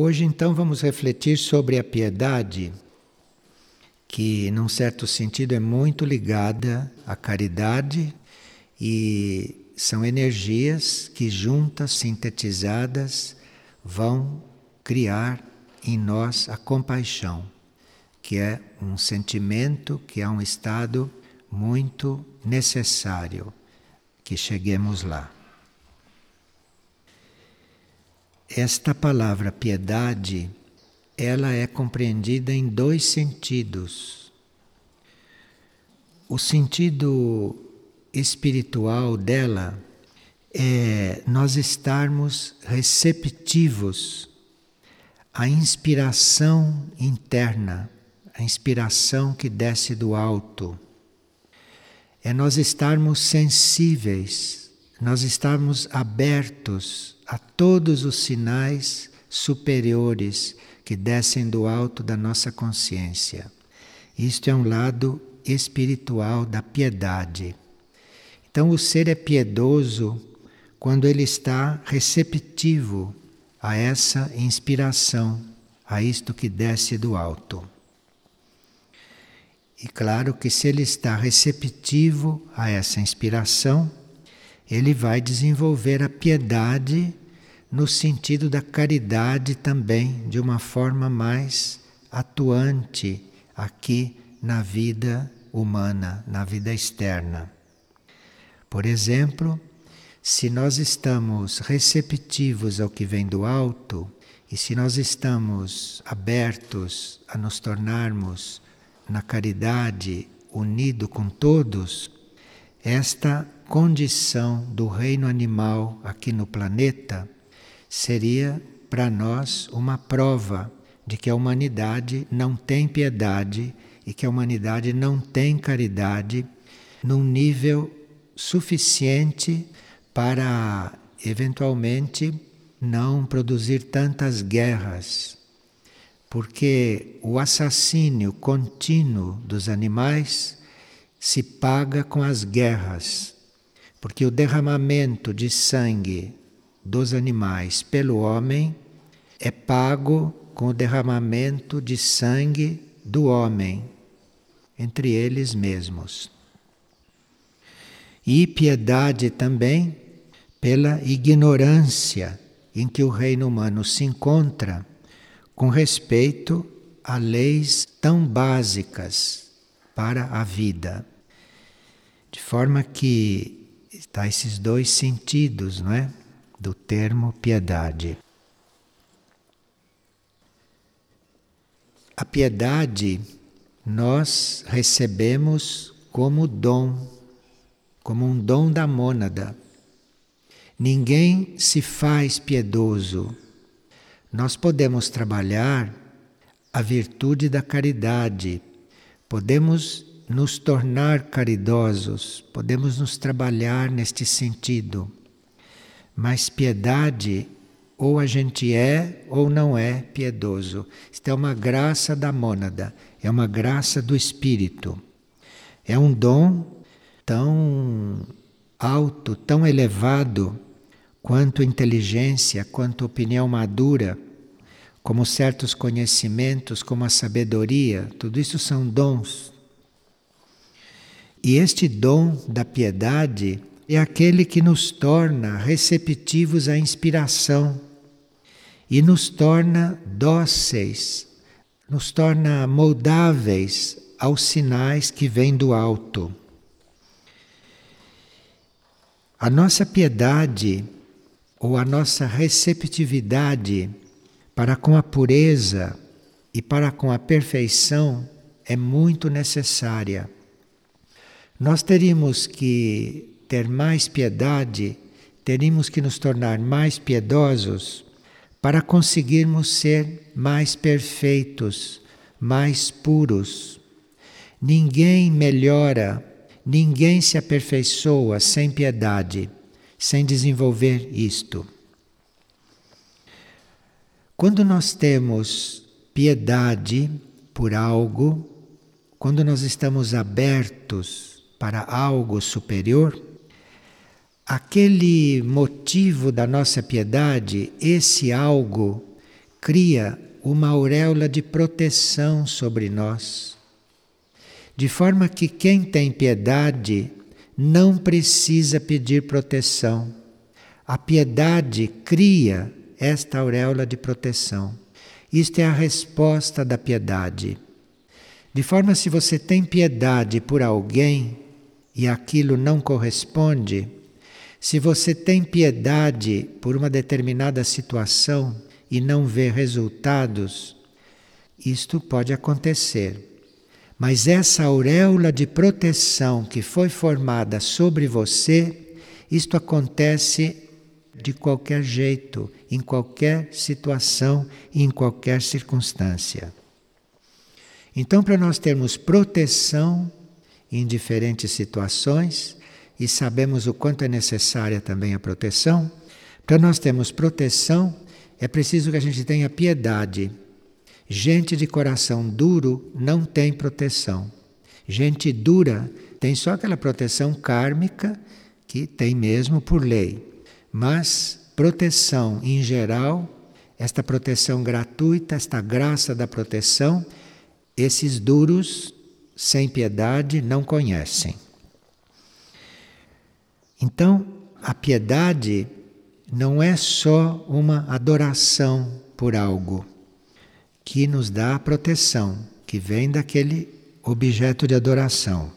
Hoje, então, vamos refletir sobre a piedade, que, num certo sentido, é muito ligada à caridade e são energias que, juntas, sintetizadas, vão criar em nós a compaixão, que é um sentimento, que é um estado muito necessário que cheguemos lá. Esta palavra piedade, ela é compreendida em dois sentidos. O sentido espiritual dela é nós estarmos receptivos à inspiração interna, a inspiração que desce do alto. É nós estarmos sensíveis, nós estarmos abertos a todos os sinais superiores que descem do alto da nossa consciência. Isto é um lado espiritual da piedade. Então, o ser é piedoso quando ele está receptivo a essa inspiração, a isto que desce do alto. E claro que se ele está receptivo a essa inspiração, ele vai desenvolver a piedade no sentido da caridade também, de uma forma mais atuante aqui na vida humana, na vida externa. Por exemplo, se nós estamos receptivos ao que vem do alto e se nós estamos abertos a nos tornarmos na caridade unido com todos, esta condição do reino animal aqui no planeta seria para nós uma prova de que a humanidade não tem piedade e que a humanidade não tem caridade num nível suficiente para eventualmente não produzir tantas guerras. Porque o assassínio contínuo dos animais se paga com as guerras, porque o derramamento de sangue dos animais pelo homem é pago com o derramamento de sangue do homem entre eles mesmos. E piedade também pela ignorância em que o reino humano se encontra com respeito a leis tão básicas para a vida. De forma que está esses dois sentidos, não é? Do termo piedade. A piedade nós recebemos como dom, como um dom da mônada. Ninguém se faz piedoso. Nós podemos trabalhar a virtude da caridade Podemos nos tornar caridosos, podemos nos trabalhar neste sentido. Mas piedade, ou a gente é ou não é piedoso. Isto é uma graça da mônada, é uma graça do espírito. É um dom tão alto, tão elevado, quanto inteligência, quanto opinião madura como certos conhecimentos, como a sabedoria, tudo isso são dons. E este dom da piedade é aquele que nos torna receptivos à inspiração e nos torna dóceis, nos torna moldáveis aos sinais que vêm do alto. A nossa piedade ou a nossa receptividade para com a pureza e para com a perfeição é muito necessária. Nós teríamos que ter mais piedade, teríamos que nos tornar mais piedosos para conseguirmos ser mais perfeitos, mais puros. Ninguém melhora, ninguém se aperfeiçoa sem piedade, sem desenvolver isto. Quando nós temos piedade por algo, quando nós estamos abertos para algo superior, aquele motivo da nossa piedade, esse algo cria uma auréola de proteção sobre nós, de forma que quem tem piedade não precisa pedir proteção. A piedade cria esta auréola de proteção. Isto é a resposta da piedade. De forma se você tem piedade por alguém e aquilo não corresponde, se você tem piedade por uma determinada situação e não vê resultados, isto pode acontecer. Mas essa auréola de proteção que foi formada sobre você, isto acontece de qualquer jeito, em qualquer situação em qualquer circunstância. Então, para nós termos proteção em diferentes situações, e sabemos o quanto é necessária também a proteção, para nós termos proteção, é preciso que a gente tenha piedade. Gente de coração duro não tem proteção. Gente dura tem só aquela proteção kármica que tem mesmo por lei. Mas proteção em geral, esta proteção gratuita, esta graça da proteção, esses duros sem piedade não conhecem. Então, a piedade não é só uma adoração por algo que nos dá a proteção, que vem daquele objeto de adoração.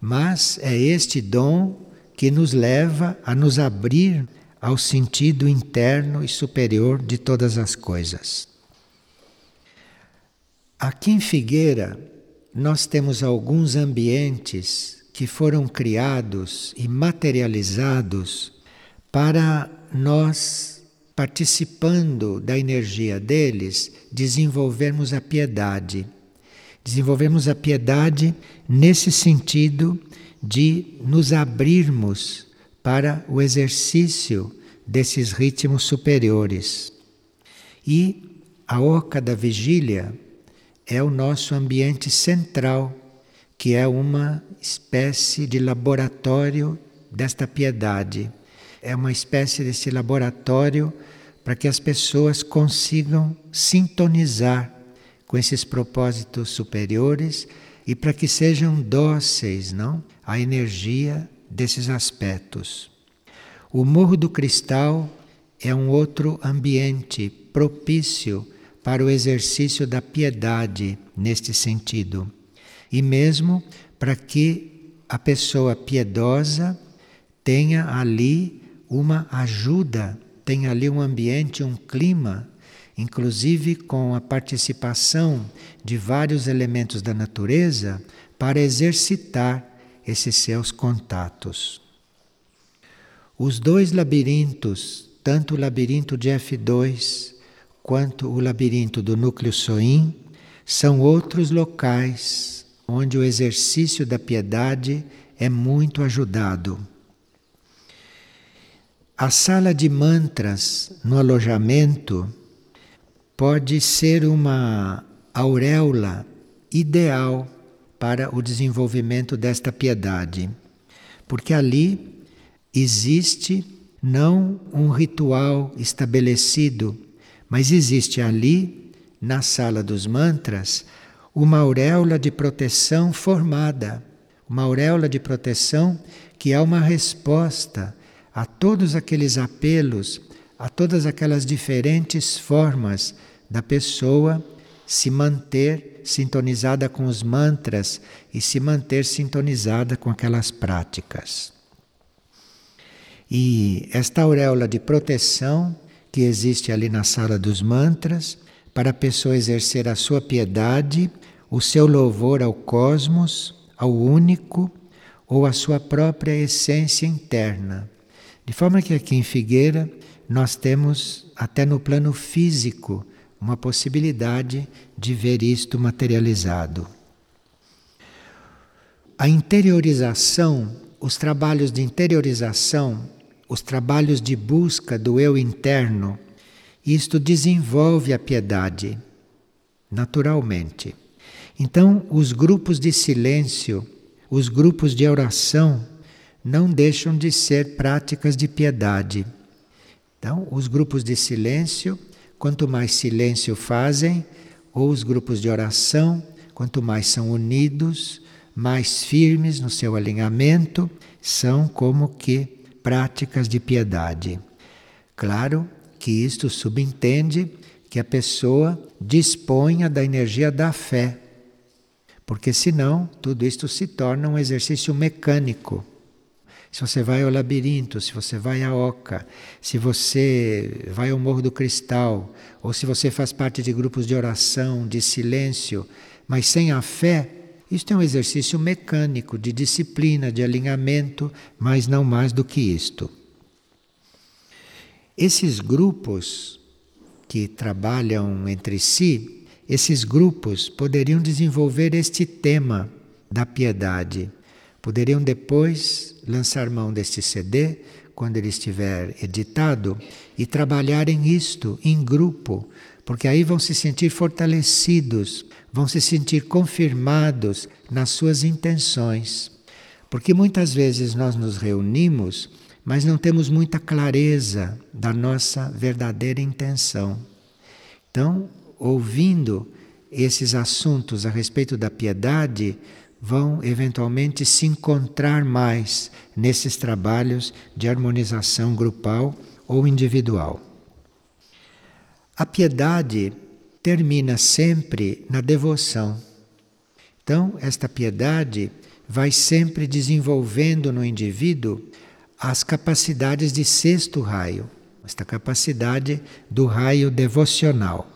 Mas é este dom que nos leva a nos abrir ao sentido interno e superior de todas as coisas. Aqui em Figueira, nós temos alguns ambientes que foram criados e materializados para nós, participando da energia deles, desenvolvermos a piedade. Desenvolvemos a piedade nesse sentido de nos abrirmos para o exercício desses ritmos superiores. E a oca da vigília é o nosso ambiente central que é uma espécie de laboratório desta piedade. É uma espécie desse laboratório para que as pessoas consigam sintonizar com esses propósitos superiores e para que sejam dóceis, não, à energia desses aspectos. O Morro do Cristal é um outro ambiente propício para o exercício da piedade neste sentido e mesmo para que a pessoa piedosa tenha ali uma ajuda, tenha ali um ambiente, um clima, inclusive com a participação de vários elementos da natureza para exercitar esses seus contatos. Os dois labirintos, tanto o labirinto de F2 quanto o labirinto do núcleo Soim, são outros locais onde o exercício da piedade é muito ajudado. A sala de mantras no alojamento pode ser uma auréola ideal para o desenvolvimento desta piedade, porque ali existe não um ritual estabelecido, mas existe ali, na sala dos mantras, uma auréola de proteção formada, uma auréola de proteção que é uma resposta a todos aqueles apelos, a todas aquelas diferentes formas da pessoa se manter sintonizada com os mantras e se manter sintonizada com aquelas práticas. E esta auréola de proteção que existe ali na sala dos mantras, para a pessoa exercer a sua piedade o seu louvor ao cosmos, ao único ou à sua própria essência interna. De forma que aqui em Figueira nós temos, até no plano físico, uma possibilidade de ver isto materializado. A interiorização, os trabalhos de interiorização, os trabalhos de busca do eu interno, isto desenvolve a piedade, naturalmente. Então, os grupos de silêncio, os grupos de oração, não deixam de ser práticas de piedade. Então, os grupos de silêncio, quanto mais silêncio fazem, ou os grupos de oração, quanto mais são unidos, mais firmes no seu alinhamento, são como que práticas de piedade. Claro que isto subentende que a pessoa disponha da energia da fé, porque senão tudo isto se torna um exercício mecânico. Se você vai ao labirinto, se você vai à Oca, se você vai ao Morro do Cristal, ou se você faz parte de grupos de oração, de silêncio, mas sem a fé, isto é um exercício mecânico, de disciplina, de alinhamento, mas não mais do que isto. Esses grupos que trabalham entre si, esses grupos poderiam desenvolver este tema da piedade. Poderiam depois lançar mão deste CD, quando ele estiver editado, e trabalharem isto em grupo, porque aí vão se sentir fortalecidos, vão se sentir confirmados nas suas intenções. Porque muitas vezes nós nos reunimos mas não temos muita clareza da nossa verdadeira intenção. Então, ouvindo esses assuntos a respeito da piedade, vão eventualmente se encontrar mais nesses trabalhos de harmonização grupal ou individual. A piedade termina sempre na devoção. Então, esta piedade vai sempre desenvolvendo no indivíduo as capacidades de sexto raio, esta capacidade do raio devocional.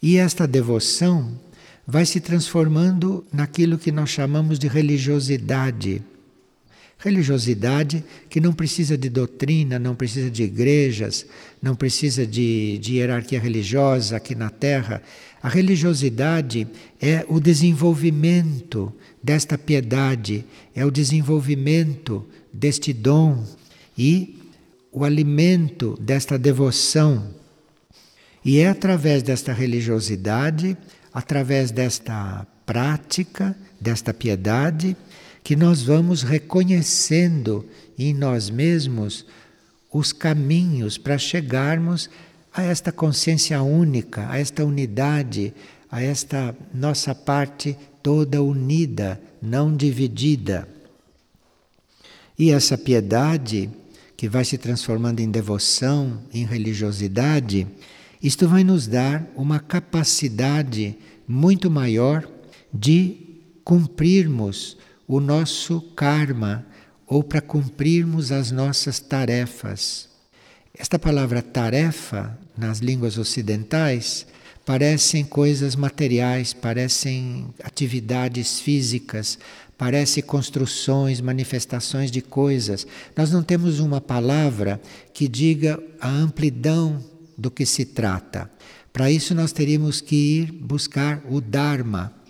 E esta devoção vai se transformando naquilo que nós chamamos de religiosidade. Religiosidade que não precisa de doutrina, não precisa de igrejas, não precisa de, de hierarquia religiosa aqui na Terra. A religiosidade é o desenvolvimento desta piedade, é o desenvolvimento deste dom e o alimento desta devoção. E é através desta religiosidade, através desta prática, desta piedade, que nós vamos reconhecendo em nós mesmos os caminhos para chegarmos a esta consciência única, a esta unidade, a esta nossa parte toda unida, não dividida. E essa piedade, que vai se transformando em devoção, em religiosidade, isto vai nos dar uma capacidade muito maior de cumprirmos o nosso karma ou para cumprirmos as nossas tarefas. Esta palavra tarefa, nas línguas ocidentais, parecem coisas materiais, parecem atividades físicas, parece construções, manifestações de coisas. Nós não temos uma palavra que diga a amplidão do que se trata. Para isso, nós teríamos que ir buscar o Dharma,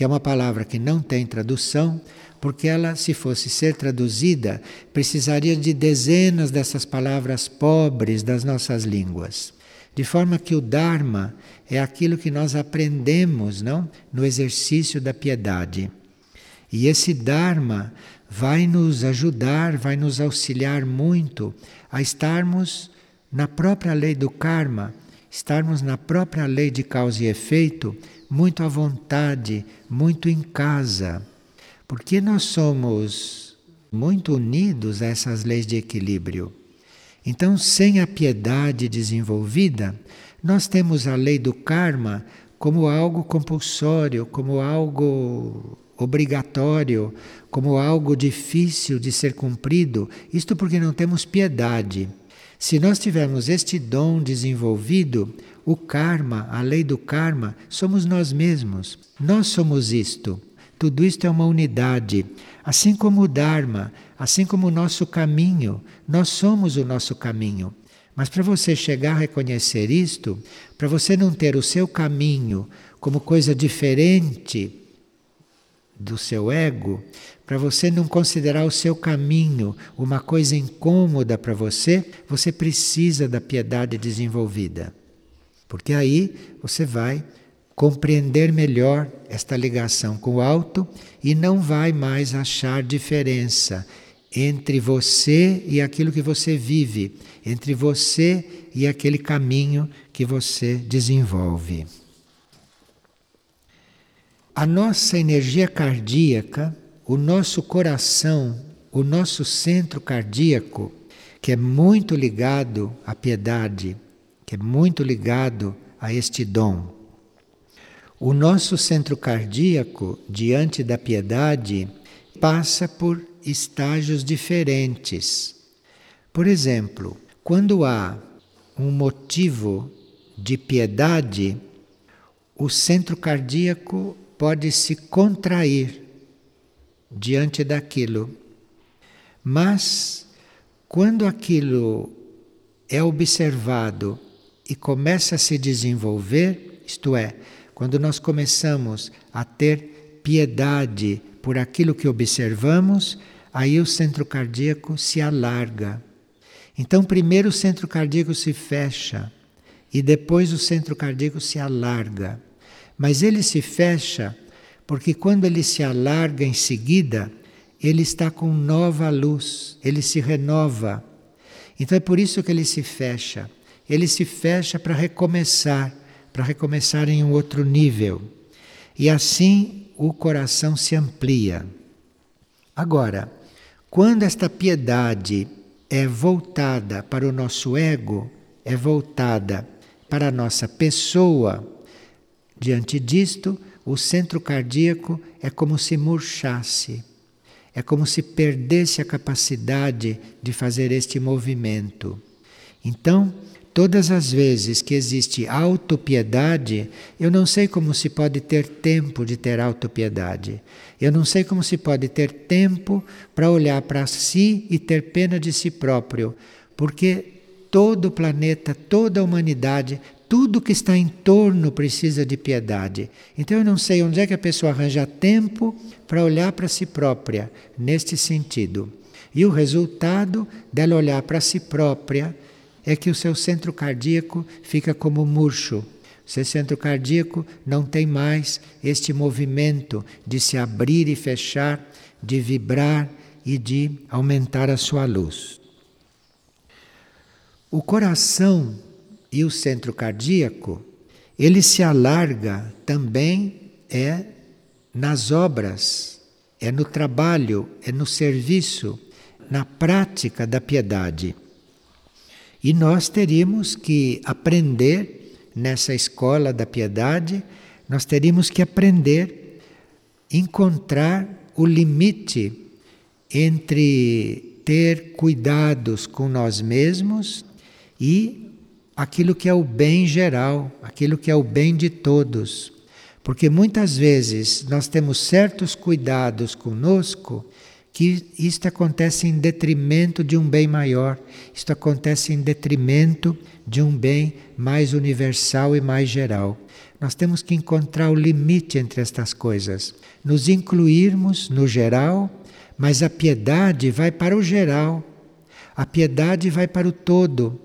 que é uma palavra que não tem tradução, porque ela, se fosse ser traduzida, precisaria de dezenas dessas palavras pobres das nossas línguas. De forma que o Dharma é aquilo que nós aprendemos, não, no exercício da piedade. E esse Dharma vai nos ajudar, vai nos auxiliar muito a estarmos na própria lei do karma, estarmos na própria lei de causa e efeito, muito à vontade, muito em casa. Porque nós somos muito unidos a essas leis de equilíbrio. Então, sem a piedade desenvolvida, nós temos a lei do karma como algo compulsório, como algo obrigatório, como algo difícil de ser cumprido, isto porque não temos piedade. Se nós tivermos este dom desenvolvido, o karma, a lei do karma, somos nós mesmos. Nós somos isto. Tudo isto é uma unidade. Assim como o Dharma, assim como o nosso caminho, nós somos o nosso caminho. Mas para você chegar a reconhecer isto, para você não ter o seu caminho como coisa diferente do seu ego, para você não considerar o seu caminho uma coisa incômoda para você, você precisa da piedade desenvolvida. Porque aí você vai compreender melhor esta ligação com o alto e não vai mais achar diferença entre você e aquilo que você vive, entre você e aquele caminho que você desenvolve. A nossa energia cardíaca, o nosso coração, o nosso centro cardíaco, que é muito ligado à piedade, que é muito ligado a este dom. O nosso centro cardíaco, diante da piedade, passa por estágios diferentes. Por exemplo, quando há um motivo de piedade, o centro cardíaco pode se contrair diante daquilo. Mas quando aquilo é observado e começa a se desenvolver, isto é, quando nós começamos a ter piedade por aquilo que observamos, aí o centro cardíaco se alarga. Então, primeiro o centro cardíaco se fecha e depois o centro cardíaco se alarga. Mas ele se fecha porque quando ele se alarga em seguida, ele está com nova luz, ele se renova. Então é por isso que ele se fecha. Ele se fecha para recomeçar, para recomeçar em um outro nível. E assim o coração se amplia. Agora, quando esta piedade é voltada para o nosso ego, é voltada para a nossa pessoa, diante disto, o centro cardíaco é como se murchasse, é como se perdesse a capacidade de fazer este movimento. Então, Todas as vezes que existe autopiedade, eu não sei como se pode ter tempo de ter autopiedade. Eu não sei como se pode ter tempo para olhar para si e ter pena de si próprio, porque todo o planeta, toda a humanidade, tudo que está em torno precisa de piedade. Então eu não sei onde é que a pessoa arranja tempo para olhar para si própria, neste sentido. E o resultado dela olhar para si própria é que o seu centro cardíaco fica como murcho. O seu centro cardíaco não tem mais este movimento de se abrir e fechar, de vibrar e de aumentar a sua luz. O coração e o centro cardíaco, ele se alarga também é nas obras, é no trabalho, é no serviço, na prática da piedade. E nós teríamos que aprender nessa escola da piedade, nós teríamos que aprender encontrar o limite entre ter cuidados com nós mesmos e aquilo que é o bem geral, aquilo que é o bem de todos. Porque muitas vezes nós temos certos cuidados conosco que isto acontece em detrimento de um bem maior, isto acontece em detrimento de um bem mais universal e mais geral. Nós temos que encontrar o limite entre estas coisas, nos incluirmos no geral, mas a piedade vai para o geral, a piedade vai para o todo,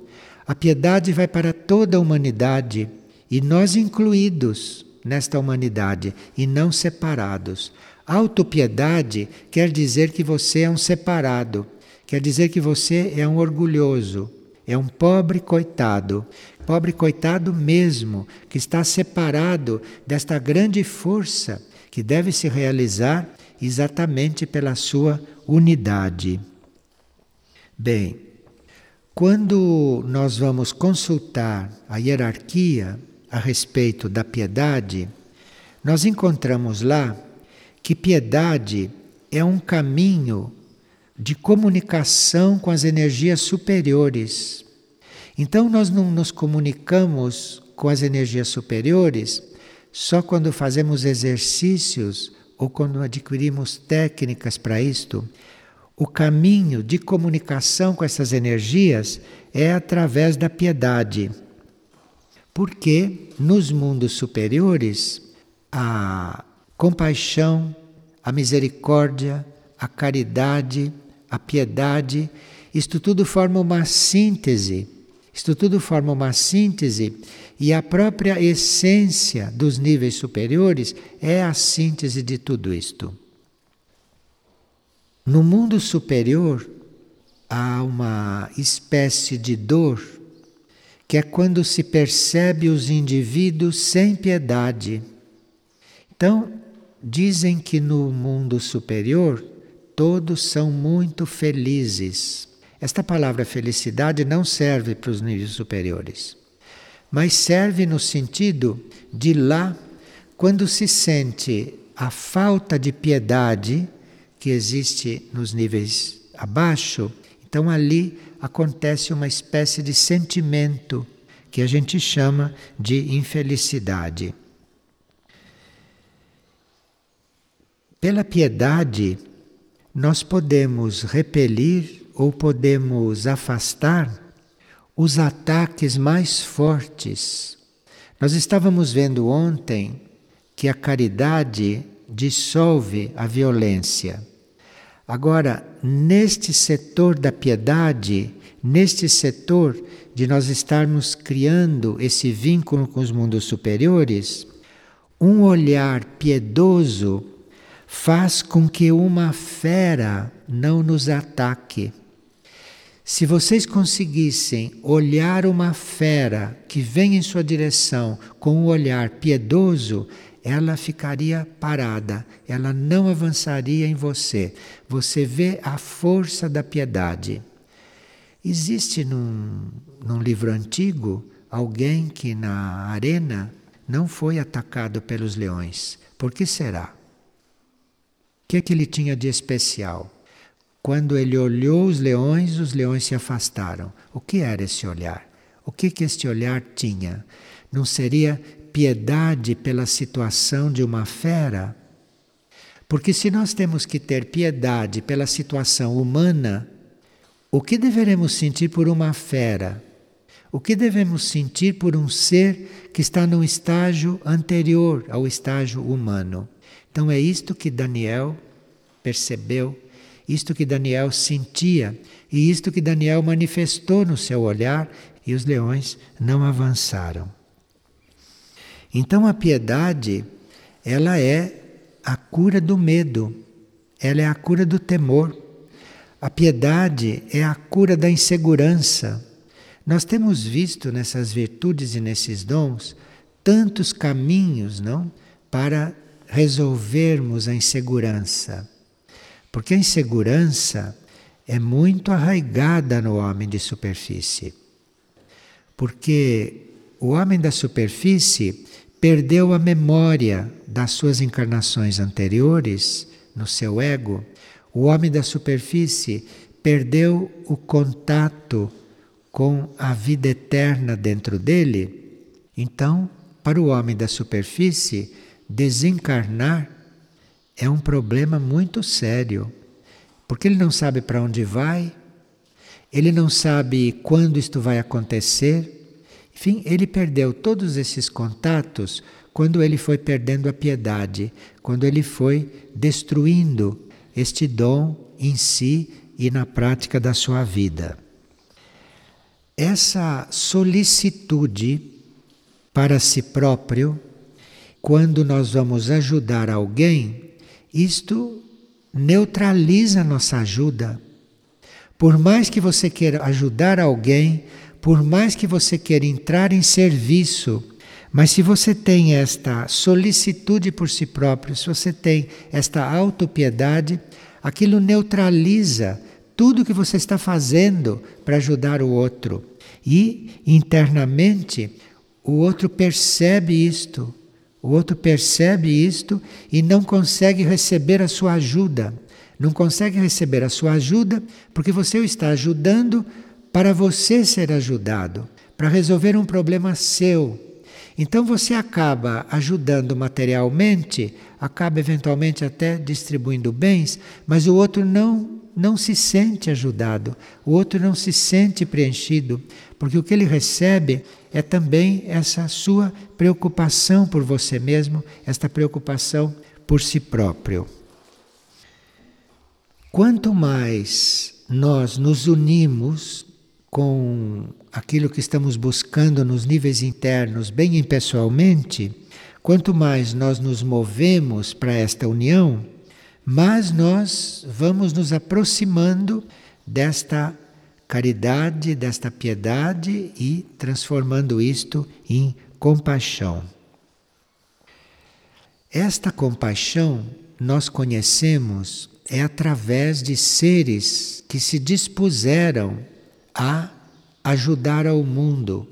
a piedade vai para toda a humanidade. E nós incluídos nesta humanidade e não separados. Autopiedade quer dizer que você é um separado, quer dizer que você é um orgulhoso, é um pobre coitado, pobre coitado mesmo, que está separado desta grande força que deve se realizar exatamente pela sua unidade. Bem, quando nós vamos consultar a hierarquia a respeito da piedade, nós encontramos lá que piedade é um caminho de comunicação com as energias superiores. Então, nós não nos comunicamos com as energias superiores só quando fazemos exercícios ou quando adquirimos técnicas para isto. O caminho de comunicação com essas energias é através da piedade. Porque nos mundos superiores, a compaixão, a misericórdia, a caridade, a piedade, isto tudo forma uma síntese. Isto tudo forma uma síntese e a própria essência dos níveis superiores é a síntese de tudo isto. No mundo superior há uma espécie de dor que é quando se percebe os indivíduos sem piedade. Então, dizem que no mundo superior todos são muito felizes. Esta palavra felicidade não serve para os níveis superiores, mas serve no sentido de lá, quando se sente a falta de piedade que existe nos níveis abaixo, então ali acontece uma espécie de sentimento que a gente chama de infelicidade. Pela piedade, nós podemos repelir ou podemos afastar os ataques mais fortes. Nós estávamos vendo ontem que a caridade dissolve a violência. Agora, neste setor da piedade, neste setor de nós estarmos criando esse vínculo com os mundos superiores, um olhar piedoso faz com que uma fera não nos ataque. Se vocês conseguissem olhar uma fera que vem em sua direção com um olhar piedoso, ela ficaria parada, ela não avançaria em você. Você vê a força da piedade. Existe num, num livro antigo alguém que na arena não foi atacado pelos leões. Por que será? Que é que ele tinha de especial? Quando ele olhou os leões, os leões se afastaram. O que era esse olhar? O que que este olhar tinha? Não seria piedade pela situação de uma fera? Porque se nós temos que ter piedade pela situação humana, o que deveremos sentir por uma fera? O que devemos sentir por um ser que está num estágio anterior ao estágio humano? Então é isto que Daniel percebeu, isto que Daniel sentia e isto que Daniel manifestou no seu olhar e os leões não avançaram. Então a piedade, ela é a cura do medo, ela é a cura do temor. A piedade é a cura da insegurança. Nós temos visto nessas virtudes e nesses dons tantos caminhos, não, para resolvermos a insegurança. Porque a insegurança é muito arraigada no homem de superfície. Porque o homem da superfície perdeu a memória das suas encarnações anteriores no seu ego, o homem da superfície perdeu o contato com a vida eterna dentro dele. Então, para o homem da superfície, desencarnar é um problema muito sério, porque ele não sabe para onde vai, ele não sabe quando isto vai acontecer, enfim, ele perdeu todos esses contatos quando ele foi perdendo a piedade, quando ele foi destruindo este dom em si e na prática da sua vida. Essa solicitude para si próprio, quando nós vamos ajudar alguém, isto neutraliza a nossa ajuda. Por mais que você queira ajudar alguém, por mais que você queira entrar em serviço, mas se você tem esta solicitude por si próprio, se você tem esta autopiedade, aquilo neutraliza tudo que você está fazendo para ajudar o outro. E internamente o outro percebe isto, o outro percebe isto e não consegue receber a sua ajuda. Não consegue receber a sua ajuda porque você o está ajudando para você ser ajudado, para resolver um problema seu. Então você acaba ajudando materialmente, acaba eventualmente até distribuindo bens, mas o outro não não se sente ajudado, o outro não se sente preenchido, porque o que ele recebe é também essa sua preocupação por você mesmo, esta preocupação por si próprio. Quanto mais nós nos unimos com aquilo que estamos buscando nos níveis internos, bem impessoalmente, quanto mais nós nos movemos para esta união, mais nós vamos nos aproximando desta caridade, desta piedade e transformando isto em compaixão. Esta compaixão nós conhecemos é através de seres que se dispuseram a ajudar ao mundo.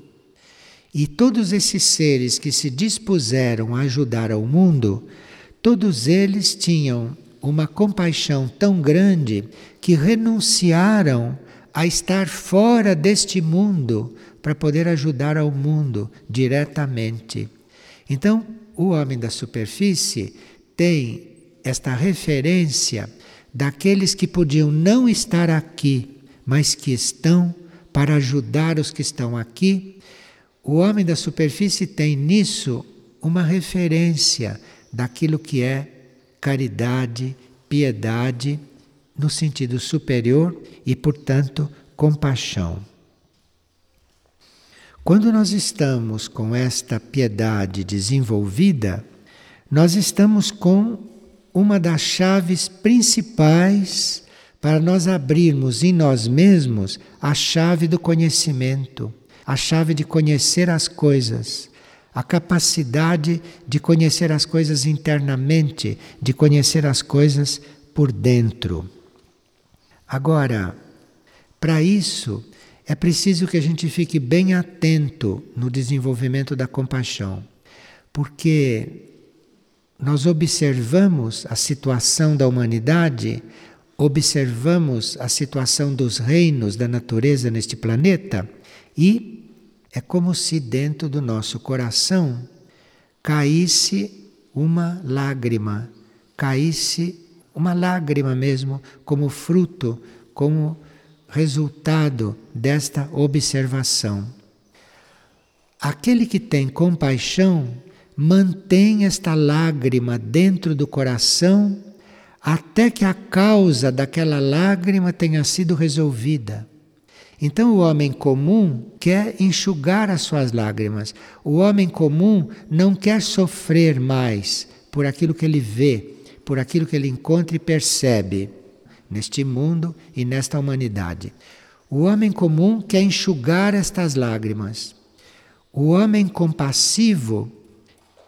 E todos esses seres que se dispuseram a ajudar ao mundo, todos eles tinham uma compaixão tão grande que renunciaram a estar fora deste mundo para poder ajudar ao mundo diretamente. Então, o homem da superfície tem esta referência daqueles que podiam não estar aqui, mas que estão para ajudar os que estão aqui. O homem da superfície tem nisso uma referência daquilo que é caridade, piedade, no sentido superior e, portanto, compaixão. Quando nós estamos com esta piedade desenvolvida, nós estamos com uma das chaves principais para nós abrirmos em nós mesmos a chave do conhecimento, a chave de conhecer as coisas, a capacidade de conhecer as coisas internamente, de conhecer as coisas por dentro. Agora, para isso, é preciso que a gente fique bem atento no desenvolvimento da compaixão, porque nós observamos a situação da humanidade, observamos a situação dos reinos da natureza neste planeta e é como se dentro do nosso coração caísse uma lágrima, caísse uma lágrima mesmo, como fruto, como resultado desta observação. Aquele que tem compaixão mantém esta lágrima dentro do coração até que a causa daquela lágrima tenha sido resolvida. Então o homem comum quer enxugar as suas lágrimas. O homem comum não quer sofrer mais por aquilo que ele vê, por aquilo que ele encontra e percebe neste mundo e nesta humanidade. O homem comum quer enxugar estas lágrimas. O homem compassivo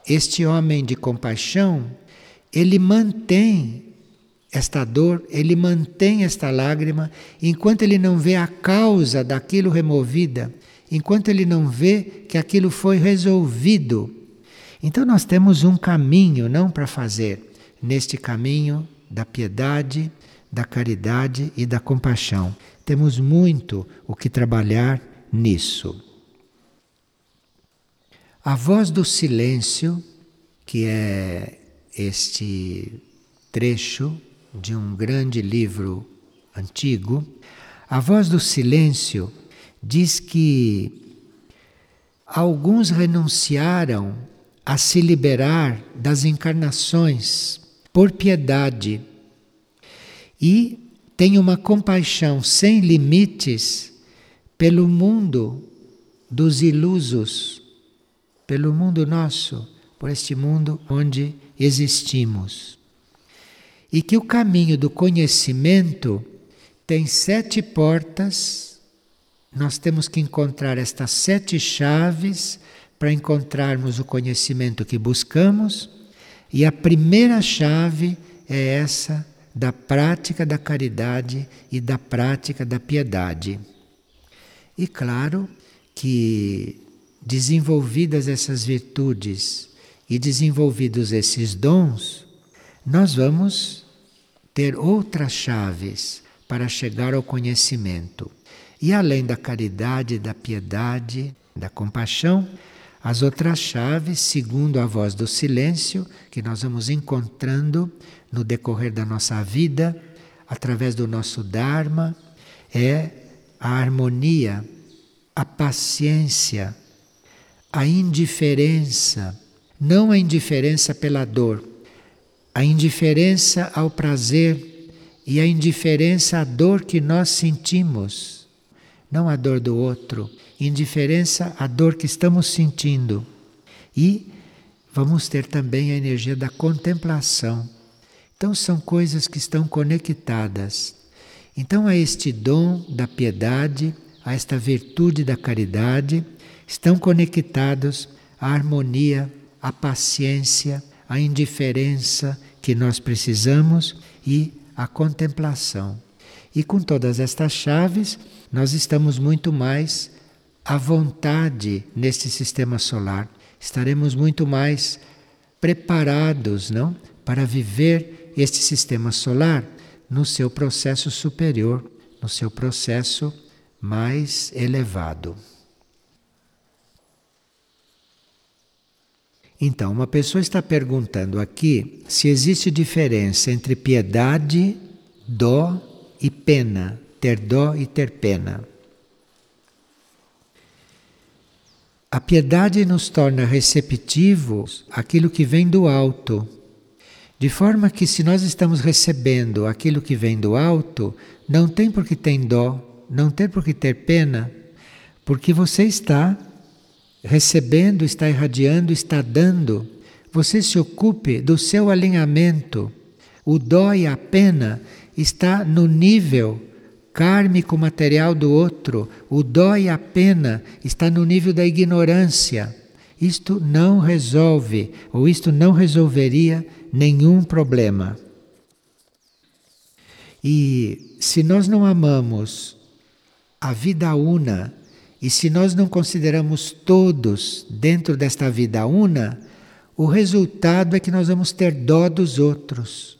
este homem de compaixão, ele mantém esta dor, ele mantém esta lágrima, enquanto ele não vê a causa daquilo removida, enquanto ele não vê que aquilo foi resolvido. Então nós temos um caminho não para fazer, neste caminho da piedade, da caridade e da compaixão. Temos muito o que trabalhar nisso. A voz do silêncio, que é este trecho de um grande livro antigo, a voz do silêncio diz que alguns renunciaram a se liberar das encarnações por piedade e têm uma compaixão sem limites pelo mundo dos ilusos pelo mundo nosso, por este mundo onde existimos. E que o caminho do conhecimento tem sete portas, nós temos que encontrar estas sete chaves para encontrarmos o conhecimento que buscamos, e a primeira chave é essa da prática da caridade e da prática da piedade. E claro que desenvolvidas essas virtudes e desenvolvidos esses dons, nós vamos ter outras chaves para chegar ao conhecimento. E além da caridade, da piedade, da compaixão, as outras chaves, segundo a voz do silêncio, que nós vamos encontrando no decorrer da nossa vida, através do nosso Dharma, é a harmonia, a paciência, a indiferença, não a indiferença pela dor, a indiferença ao prazer e a indiferença à dor que nós sentimos, não a dor do outro, indiferença à dor que estamos sentindo. E vamos ter também a energia da contemplação. Então são coisas que estão conectadas. Então, a este dom da piedade, a esta virtude da caridade, estão conectados a harmonia, a paciência, a indiferença que nós precisamos e a contemplação. E com todas estas chaves, nós estamos muito mais à vontade neste sistema solar. Estaremos muito mais preparados, não, para viver este sistema solar no seu processo superior, no seu processo mais elevado. Então, uma pessoa está perguntando aqui se existe diferença entre piedade, dó e pena, ter dó e ter pena. A piedade nos torna receptivos aquilo que vem do alto, de forma que se nós estamos recebendo aquilo que vem do alto, não tem por que ter dó, não tem por que ter pena, porque você está recebendo, está irradiando, está dando. Você se ocupe do seu alinhamento. O dó e a pena está no nível kármico material do outro. O dó e a pena está no nível da ignorância. Isto não resolve, ou isto não resolveria nenhum problema. E se nós não amamos a vida una, e se nós não consideramos todos dentro desta vida una, o resultado é que nós vamos ter dó dos outros.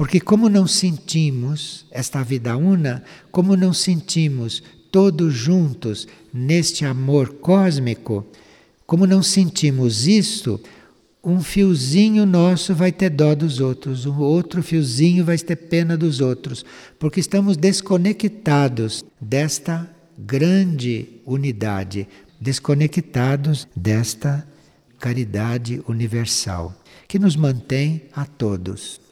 Porque, como não sentimos esta vida una, como não sentimos todos juntos neste amor cósmico, como não sentimos isto, um fiozinho nosso vai ter dó dos outros, um outro fiozinho vai ter pena dos outros, porque estamos desconectados desta grande unidade, desconectados desta caridade universal que nos mantém a todos.